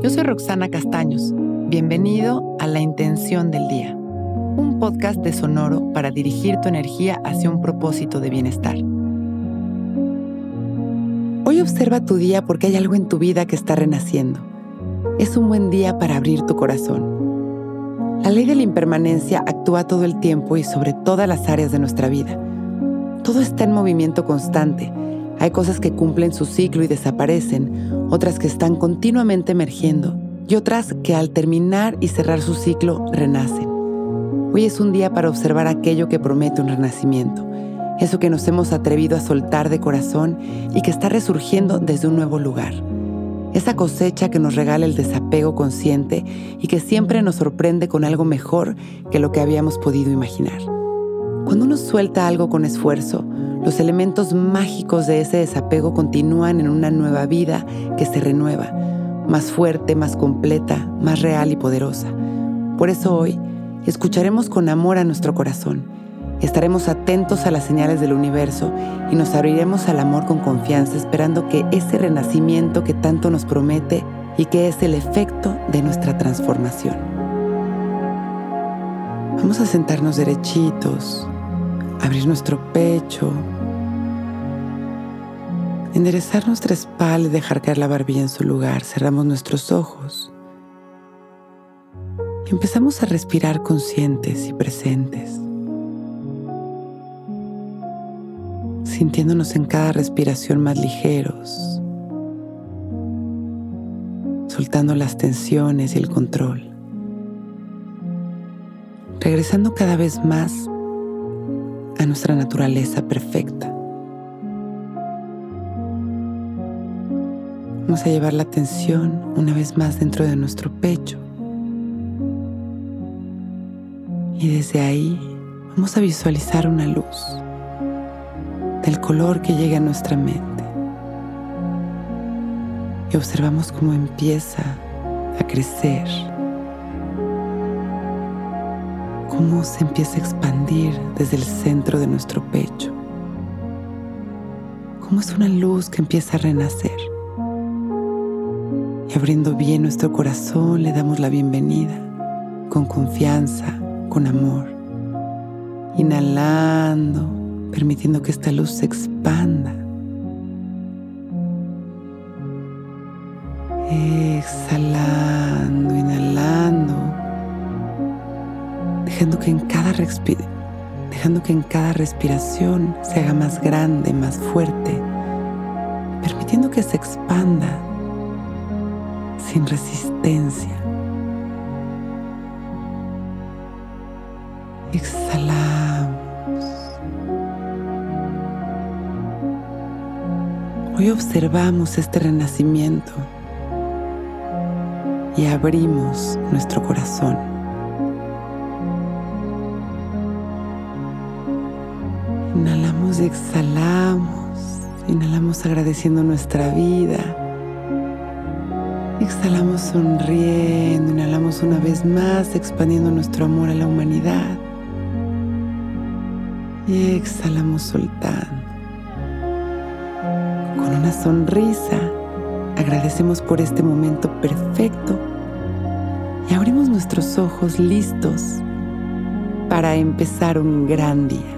Yo soy Roxana Castaños. Bienvenido a La Intención del Día, un podcast de Sonoro para dirigir tu energía hacia un propósito de bienestar. Hoy observa tu día porque hay algo en tu vida que está renaciendo. Es un buen día para abrir tu corazón. La ley de la impermanencia actúa todo el tiempo y sobre todas las áreas de nuestra vida. Todo está en movimiento constante hay cosas que cumplen su ciclo y desaparecen, otras que están continuamente emergiendo y otras que al terminar y cerrar su ciclo renacen. Hoy es un día para observar aquello que promete un renacimiento, eso que nos hemos atrevido a soltar de corazón y que está resurgiendo desde un nuevo lugar. Esa cosecha que nos regala el desapego consciente y que siempre nos sorprende con algo mejor que lo que habíamos podido imaginar. Cuando uno suelta algo con esfuerzo, los elementos mágicos de ese desapego continúan en una nueva vida que se renueva, más fuerte, más completa, más real y poderosa. Por eso hoy escucharemos con amor a nuestro corazón, estaremos atentos a las señales del universo y nos abriremos al amor con confianza esperando que ese renacimiento que tanto nos promete y que es el efecto de nuestra transformación. Vamos a sentarnos derechitos, abrir nuestro pecho, enderezar nuestra espalda y dejar caer la barbilla en su lugar. Cerramos nuestros ojos. Y empezamos a respirar conscientes y presentes. Sintiéndonos en cada respiración más ligeros. Soltando las tensiones y el control. Regresando cada vez más a nuestra naturaleza perfecta. Vamos a llevar la atención una vez más dentro de nuestro pecho. Y desde ahí vamos a visualizar una luz del color que llega a nuestra mente. Y observamos cómo empieza a crecer, cómo se empieza a expandir desde el centro de nuestro pecho, cómo es una luz que empieza a renacer. Y abriendo bien nuestro corazón le damos la bienvenida con confianza, con amor. Inhalando, permitiendo que esta luz se expanda. Exhalando, dejando que en cada respiración se haga más grande, más fuerte, permitiendo que se expanda sin resistencia. Exhalamos. Hoy observamos este renacimiento y abrimos nuestro corazón. Inhalamos y exhalamos. Inhalamos agradeciendo nuestra vida Exhalamos sonriendo, inhalamos una vez más, expandiendo nuestro amor a la humanidad. Y exhalamos soltando. Con una sonrisa, agradecemos por este momento perfecto y abrimos nuestros ojos listos para empezar un gran día.